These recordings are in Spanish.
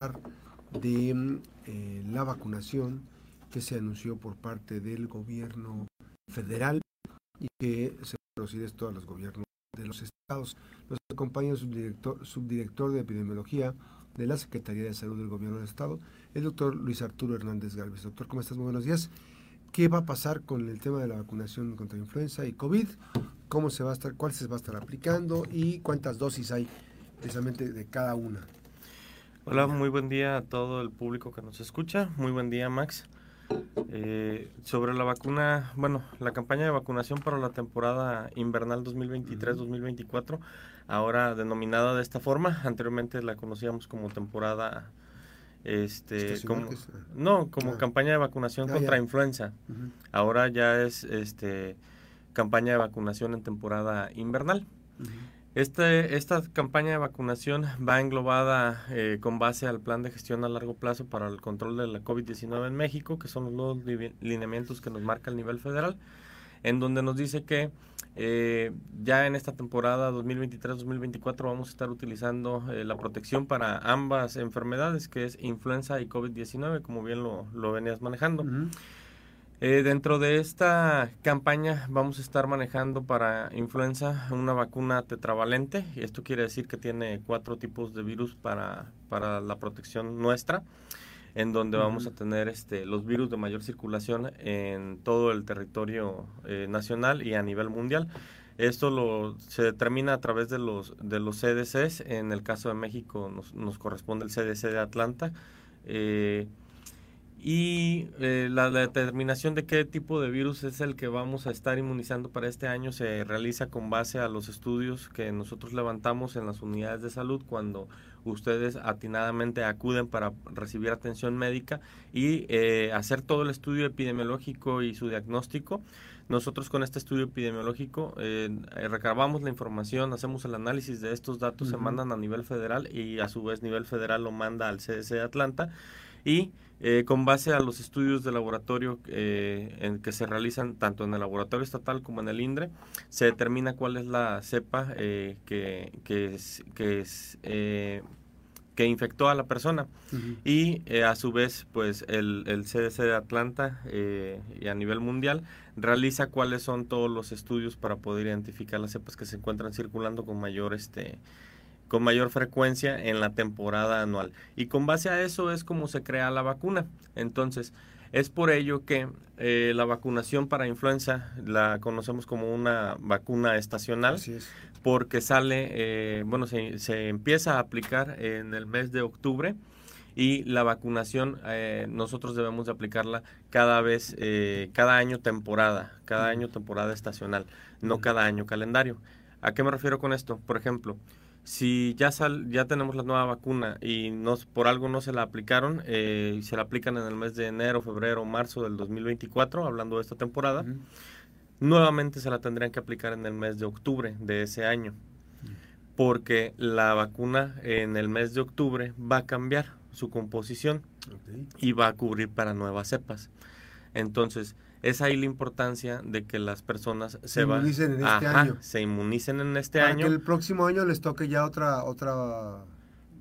de eh, la vacunación que se anunció por parte del gobierno federal y que se procede a todos los gobiernos de los estados. Nos acompaña el subdirector, subdirector de epidemiología de la Secretaría de Salud del Gobierno del Estado, el doctor Luis Arturo Hernández Galvez. Doctor, ¿cómo estás? Muy buenos días. ¿Qué va a pasar con el tema de la vacunación contra influenza y COVID? ¿Cómo se va a estar, cuál se va a estar aplicando y cuántas dosis hay precisamente de cada una? Hola, muy buen día a todo el público que nos escucha. Muy buen día, Max. Eh, sobre la vacuna, bueno, la campaña de vacunación para la temporada invernal 2023-2024, ahora denominada de esta forma, anteriormente la conocíamos como temporada este como, no como ah. campaña de vacunación ah, contra influenza. Ahora ya es este campaña de vacunación en temporada invernal este, esta campaña de vacunación va englobada eh, con base al plan de gestión a largo plazo para el control de la COVID-19 en México, que son los lineamientos que nos marca el nivel federal, en donde nos dice que eh, ya en esta temporada 2023-2024 vamos a estar utilizando eh, la protección para ambas enfermedades, que es influenza y COVID-19, como bien lo, lo venías manejando. Eh, dentro de esta campaña vamos a estar manejando para influenza una vacuna tetravalente. Y esto quiere decir que tiene cuatro tipos de virus para, para la protección nuestra, en donde vamos a tener este, los virus de mayor circulación en todo el territorio eh, nacional y a nivel mundial. Esto lo, se determina a través de los, de los CDCs. En el caso de México nos, nos corresponde el CDC de Atlanta. Eh, y eh, la, determinación de qué tipo de virus es el que vamos a estar inmunizando para este año se realiza con base a los estudios que nosotros levantamos en las unidades de salud cuando ustedes atinadamente acuden para recibir atención médica y eh, hacer todo el estudio epidemiológico y su diagnóstico. Nosotros con este estudio epidemiológico eh, recabamos la información, hacemos el análisis de estos datos, se mandan a nivel federal y a su vez nivel federal lo manda al CDC de Atlanta y eh, con base a los estudios de laboratorio eh, en que se realizan tanto en el laboratorio estatal como en el INDRE, se determina cuál es la cepa eh, que, que, que, que infectó a la persona. Y a su vez, pues el, el CDC de Atlanta y a nivel mundial realiza cuáles son todos los estudios para poder identificar las cepas que se encuentran circulando con mayor este con mayor frecuencia en la temporada anual. Y con base a eso es como se crea la vacuna. Entonces, es por ello que eh, la vacunación para influenza la conocemos como una vacuna estacional, porque sale, eh, bueno, se, se, empieza a aplicar en el mes de octubre y la vacunación eh, nosotros debemos de aplicarla cada vez, cada año temporada, cada año temporada estacional, no cada año calendario. ¿A qué me refiero con esto? Por ejemplo, si ya sal, ya tenemos la nueva vacuna y nos, por algo no se la aplicaron eh, y se la aplican en el mes de enero, febrero, marzo del 2024, hablando de esta temporada, nuevamente se la tendrían que aplicar en el mes de octubre de ese año, porque la vacuna en el mes de octubre va a cambiar su composición y va a cubrir para nuevas cepas. Entonces, es ahí la importancia de que las personas se, inmunicen en este año. Se inmunicen en este para año. Que el próximo año les toque ya otra otra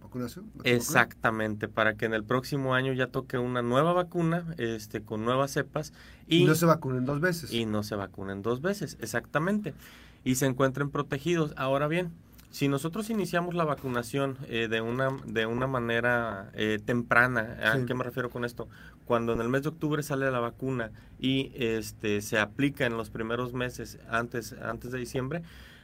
vacunación. Exactamente, para que en el próximo año ya toque una nueva vacuna, este, con nuevas cepas y, y no se vacunen dos veces. Y no se vacunen dos veces, exactamente. Y se encuentren protegidos. Ahora bien, si nosotros iniciamos la vacunación eh, de, una, de una manera eh, temprana, ¿a qué me refiero con esto? Cuando en el mes de octubre sale la vacuna y este, se aplica en los primeros meses antes, antes de diciembre,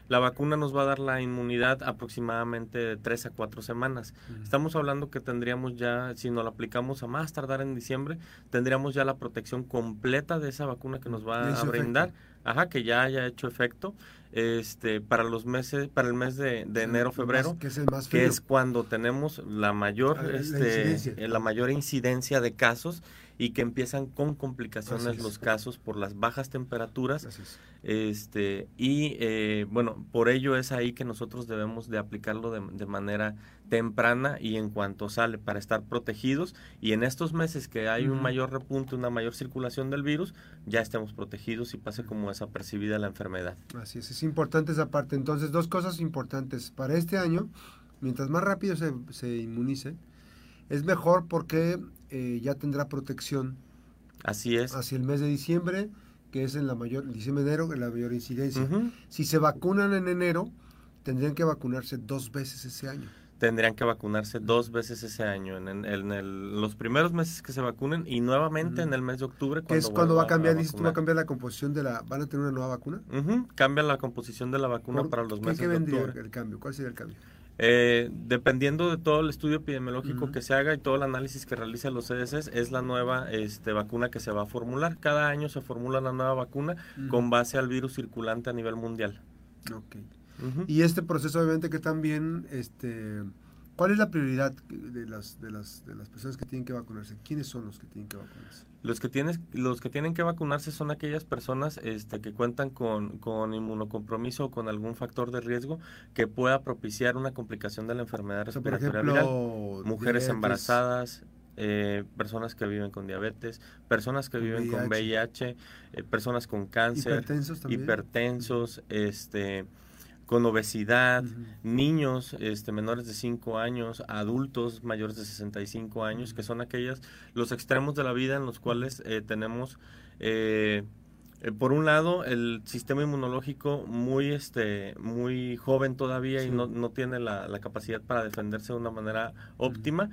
la vacuna nos va a dar la inmunidad aproximadamente de 3 a 4 semanas. Estamos hablando que tendríamos ya, si nos la aplicamos a más tardar en diciembre, tendríamos ya la protección completa de esa vacuna que nos va a brindar. Ajá, que ya haya hecho efecto este para los meses para el mes de, enero febrero que es el más que es cuando tenemos la mayor este la mayor incidencia de casos y que empiezan con complicaciones los casos por las bajas temperaturas. Este, y eh, bueno, por ello es ahí que nosotros debemos de aplicarlo de, manera temprana y en cuanto sale para estar protegidos y en estos meses que hay un mayor repunte, una mayor circulación del virus, ya estemos protegidos y pase como desapercibida la enfermedad. Así es, es importante esa parte. Entonces, dos cosas importantes. Para este año, mientras más rápido se, se inmunice, Es mejor porque eh, ya tendrá protección. Así es. Hacia el mes de diciembre, que es en la mayor, diciembre, enero, en la mayor incidencia. Si se vacunan en enero, tendrían que vacunarse dos veces ese año tendrían que vacunarse dos veces ese año, en, los primeros meses que se vacunen y nuevamente en el mes de octubre. ¿Qué es cuando va a cambiar, dices tú, va a cambiar la composición de la, van a tener una nueva vacuna? Cambia la composición de la vacuna para los meses ¿qué vendría el cambio? ¿Cuál sería el cambio? Eh, dependiendo de todo el estudio epidemiológico que se haga y todo el análisis que realizan los CDCs, es la nueva este, vacuna que se va a formular. Cada año se formula una nueva vacuna con base al virus circulante a nivel mundial. Y este proceso obviamente que también, este, ¿cuál es la prioridad de las, de, las, de las personas que tienen que vacunarse? ¿Quiénes son los que tienen que vacunarse? Los que, tienes, los que tienen que vacunarse son aquellas personas este, que cuentan con, con inmunocompromiso o con algún factor de riesgo que pueda propiciar una complicación de la enfermedad respiratoria viral. Mujeres embarazadas, eh, personas que viven con diabetes, personas que viven con VIH, eh, personas con cáncer, hipertensos, hipertensos este con obesidad, niños este, menores de 5 años, adultos mayores de 65 años, que son aquellas, los extremos de la vida en los cuales eh, tenemos, eh, eh, por un lado, el sistema inmunológico muy, este, muy joven todavía y no, no tiene la, la, capacidad para defenderse de una manera óptima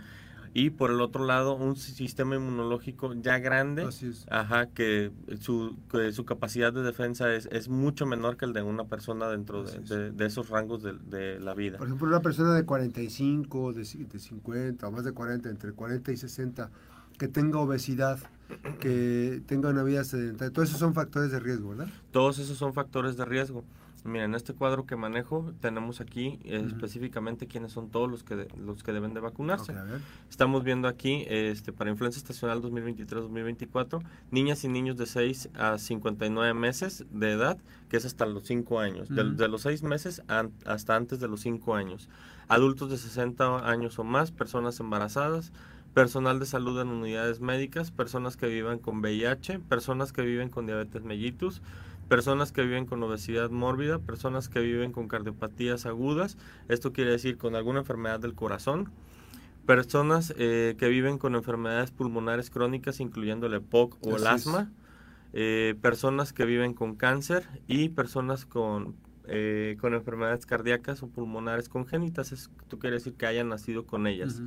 y por el otro lado un sistema inmunológico ya grande, ajá, que su, su capacidad de defensa es, es mucho menor que el de una persona dentro de, de, esos rangos de, de, la vida. Por ejemplo, una persona de 45, de, de 50 o más de 40, entre 40 y 60, que tenga obesidad, que tenga una vida sedentaria, todos esos son factores de riesgo, ¿verdad? Todos esos son factores de riesgo. Mira, en este cuadro que manejo tenemos aquí específicamente quiénes son todos los que los que deben de vacunarse. Estamos viendo aquí este para influenza estacional 2023-2024, niñas y niños de 6 a 59 meses de edad, que es hasta los 5 años, de, los 6 meses hasta antes de los 5 años. Adultos de 60 años o más, personas embarazadas, personal de salud en unidades médicas, personas que viven con VIH, personas que viven con diabetes mellitus, personas que viven con obesidad mórbida, personas que viven con cardiopatías agudas, esto quiere decir con alguna enfermedad del corazón, personas eh, que viven con enfermedades pulmonares crónicas, incluyendo el EPOC o el asma, eh, personas que viven con cáncer y personas con, eh, con enfermedades cardíacas o pulmonares congénitas, esto quiere decir que hayan nacido con ellas.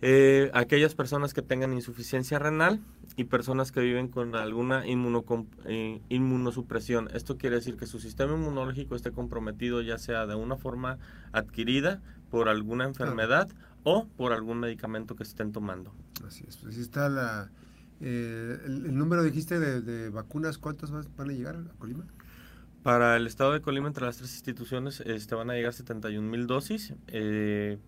Eh, aquellas personas que tengan insuficiencia renal y personas que viven con alguna eh, inmunosupresión. Esto quiere decir que su sistema inmunológico esté comprometido ya sea de una forma adquirida por alguna enfermedad o por algún medicamento que estén tomando. Así es. Pues está la, eh, el, número, dijiste, de, vacunas, ¿cuántas van a llegar a Colima? Para el estado de Colima, entre las tres instituciones, este, van a llegar 71 mil dosis.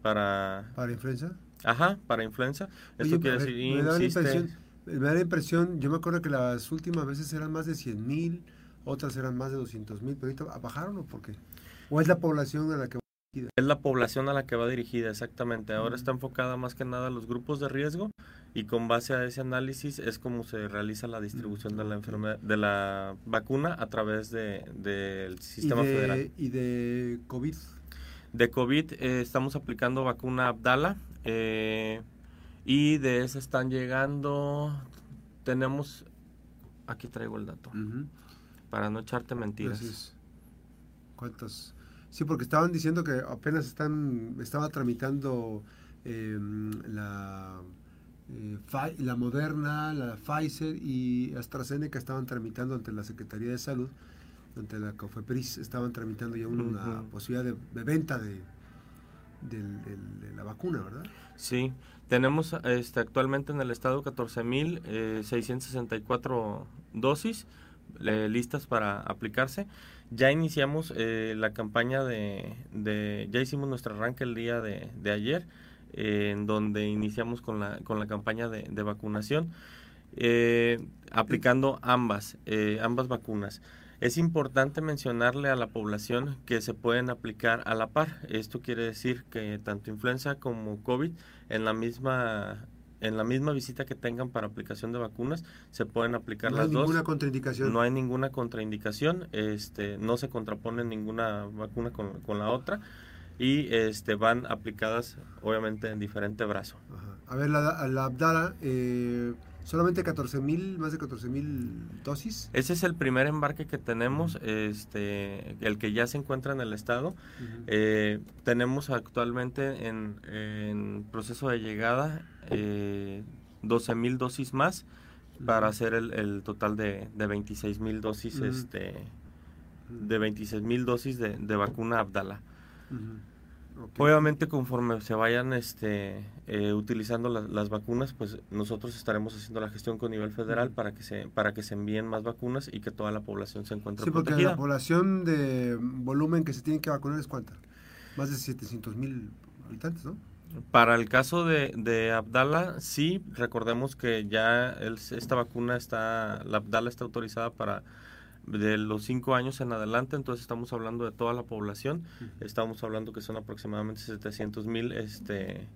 para... ¿Para influenza? Ajá, para influenza. Esto quiere decir, me da, la impresión, me da la impresión, yo me acuerdo que las últimas veces eran más de 100 mil, otras eran más de 200 mil, pero ahorita bajaron o por qué? ¿O es la población a la que va dirigida? Es la población a la que va dirigida, exactamente. Ahora está enfocada más que nada a los grupos de riesgo y con base a ese análisis es como se realiza la distribución de la enfermedad, de la vacuna a través del de, sistema federal. ¿Y de COVID? De COVID eh, estamos aplicando vacuna Abdala eh, y de esa están llegando, tenemos, aquí traigo el dato, para no echarte mentiras. ¿Cuántos? Sí, porque estaban diciendo que apenas están, estaba tramitando em, la, eh, la Moderna, la Pfizer y AstraZeneca estaban tramitando ante la Secretaría de Salud ante la COFEPRIS estaban tramitando ya una, posibilidad de, venta de, la vacuna, ¿verdad? Sí, tenemos este, actualmente en el estado 14.664 eh, dosis listas para aplicarse. Ya iniciamos eh, la campaña de, ya hicimos nuestro arranque el día de, ayer, eh, en donde iniciamos con la, con la campaña de, vacunación, aplicando ambas, ambas vacunas. Es importante mencionarle a la población que se pueden aplicar a la par. Esto quiere decir que tanto influenza como COVID en la misma en la misma visita que tengan para aplicación de vacunas se pueden aplicar las dos. No hay ninguna contraindicación. No hay ninguna contraindicación. Este, no se contrapone ninguna vacuna con, con la otra. y este van aplicadas obviamente en diferente brazo. A ver, la, la Abdala, eh, solamente 14 mil, más de 14 mil dosis. Ese es el primer embarque que tenemos, este, el que ya se encuentra en el estado. Eh, tenemos actualmente en, proceso de llegada eh, 12 mil dosis más para hacer el, total de, de 26 mil dosis, este, de 26 mil dosis de, vacuna Abdala. Obviamente conforme se vayan este, eh, utilizando las vacunas, pues nosotros estaremos haciendo la gestión con nivel federal para que se para que se envíen más vacunas y que toda la población se encuentre sí, porque la población de volumen que se tiene que vacunar es cuánta? Más de 700 mil habitantes, ¿no? Para el caso de, de Abdala, sí, recordemos que ya esta vacuna está, la Abdala está autorizada para de los cinco años en adelante, entonces estamos hablando de toda la población, estamos hablando que son aproximadamente 700 mil este,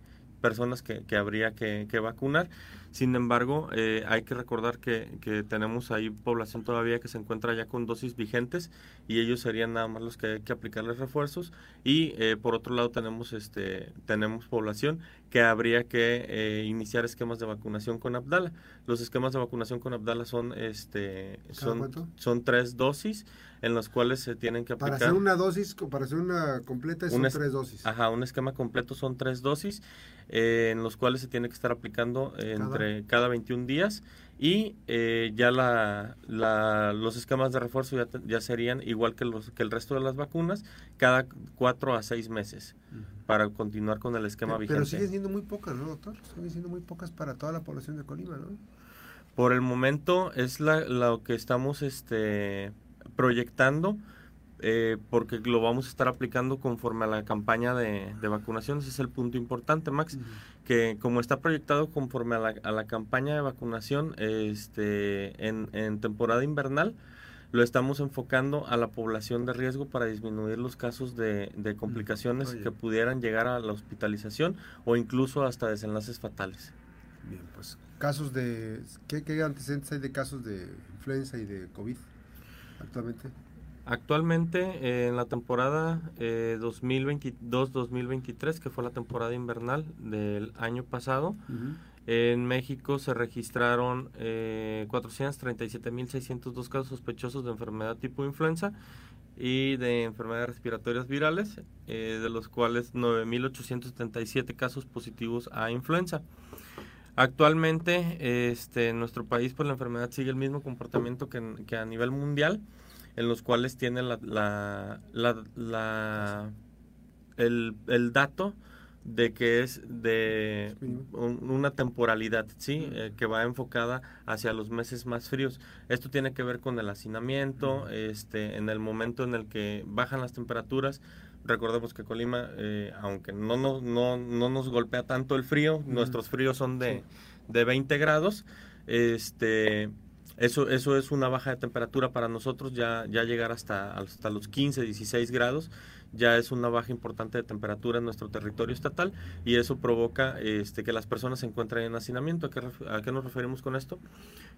personas que, que habría que, que, vacunar. Sin embargo, eh, hay que recordar que, que, tenemos ahí población todavía que se encuentra ya con dosis vigentes y ellos serían nada más los que hay que aplicarles refuerzos. Y eh, por otro lado tenemos este tenemos población que habría que eh, iniciar esquemas de vacunación con Abdala. Los esquemas de vacunación con Abdala son este son, son tres dosis en las cuales se tienen que aplicar. Para hacer una dosis, para hacer una completa son tres dosis. Ajá, un esquema completo son tres dosis eh, en los cuales se tiene que estar aplicando entre cada 21 días y eh, ya la, los esquemas de refuerzo ya, ya, serían igual que, los, que el resto de las vacunas, cada cuatro a seis meses para continuar con el esquema vigente. Pero siguen siendo muy pocas, ¿no, doctor? Siguen siendo muy pocas para toda la población de Colima, ¿no? Por el momento es la, lo que estamos este, proyectando. Eh, porque lo vamos a estar aplicando conforme a la campaña de, vacunación. Ese es el punto importante, Max, que como está proyectado conforme a la, a la campaña de vacunación este, en, en, temporada invernal, lo estamos enfocando a la población de riesgo para disminuir los casos de, de complicaciones que pudieran llegar a la hospitalización o incluso hasta desenlaces fatales. Bien, pues casos de... ¿Qué, qué antecedentes hay de casos de influenza y de COVID actualmente? Actualmente eh, en la temporada 2022-2023, eh, que fue la temporada invernal del año pasado, en México se registraron eh, 437.602 casos sospechosos de enfermedad tipo influenza y de enfermedades respiratorias virales, eh, de los cuales 9.877 casos positivos a influenza. Actualmente este, nuestro país pues, la enfermedad sigue el mismo comportamiento que, que a nivel mundial en los cuales tiene la, la, la, el, el, dato de que es de una temporalidad, ¿sí? Eh, que va enfocada hacia los meses más fríos. Esto tiene que ver con el hacinamiento, este, en el momento en el que bajan las temperaturas. Recordemos que Colima, eh, aunque no, no, no, no nos golpea tanto el frío, nuestros fríos son de, de 20 grados, este eso, eso es una baja de temperatura para nosotros, ya, ya llegar hasta, hasta los 15, 16 grados ya es una baja importante de temperatura en nuestro territorio estatal y eso provoca este, que las personas se encuentren en hacinamiento. ¿A qué, ¿A qué, nos referimos con esto?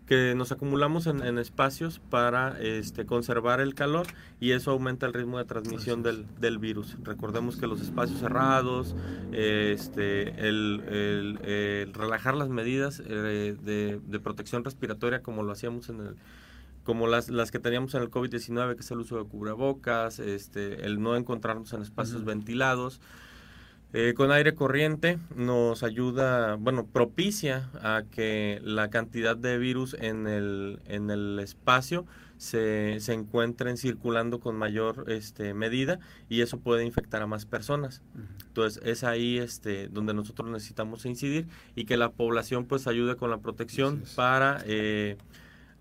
Que nos acumulamos en, espacios para este, conservar el calor y eso aumenta el ritmo de transmisión del, del virus. Recordemos que los espacios cerrados, este, el, el, relajar las medidas eh, de, de protección respiratoria como lo hacíamos en el como las, las que teníamos en el COVID-19, que es el uso de cubrebocas, este, el no encontrarnos en espacios ventilados. Eh, con aire corriente nos ayuda, bueno, propicia a que la cantidad de virus en el, en el espacio se, se encuentren circulando con mayor este, medida y eso puede infectar a más personas. Entonces es ahí este, donde nosotros necesitamos incidir y que la población pues ayude con la protección para... Eh,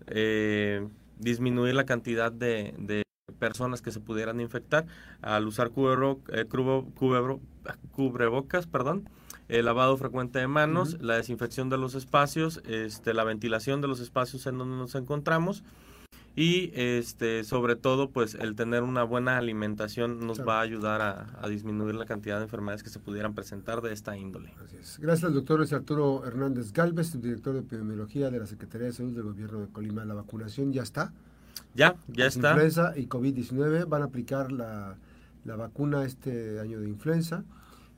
eh, disminuir la cantidad de, personas que se pudieran infectar al usar eh, cubrebocas, perdón, el lavado frecuente de manos, la desinfección de los espacios, este, la ventilación de los espacios en donde nos encontramos y este sobre todo pues el tener una buena alimentación nos va a ayudar a, disminuir la cantidad de enfermedades que se pudieran presentar de esta índole. Gracias al doctor Arturo Hernández Galvez, director de epidemiología de la Secretaría de Salud del Gobierno de Colima. La vacunación ya está. Ya, ya está. Influenza y COVID-19 van a aplicar la, la vacuna este año de influenza,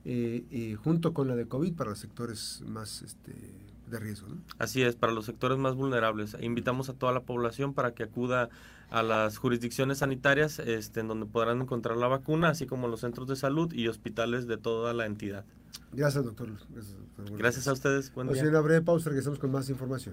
eh, junto con la de COVID para los sectores más este, de riesgo. Así es, para los sectores más vulnerables. Invitamos a toda la población para que acuda a las jurisdicciones sanitarias este, en donde podrán encontrar la vacuna, así como los centros de salud y hospitales de toda la entidad. Gracias, doctor. Gracias, a ustedes. Buen día. una breve pausa, regresamos con más información.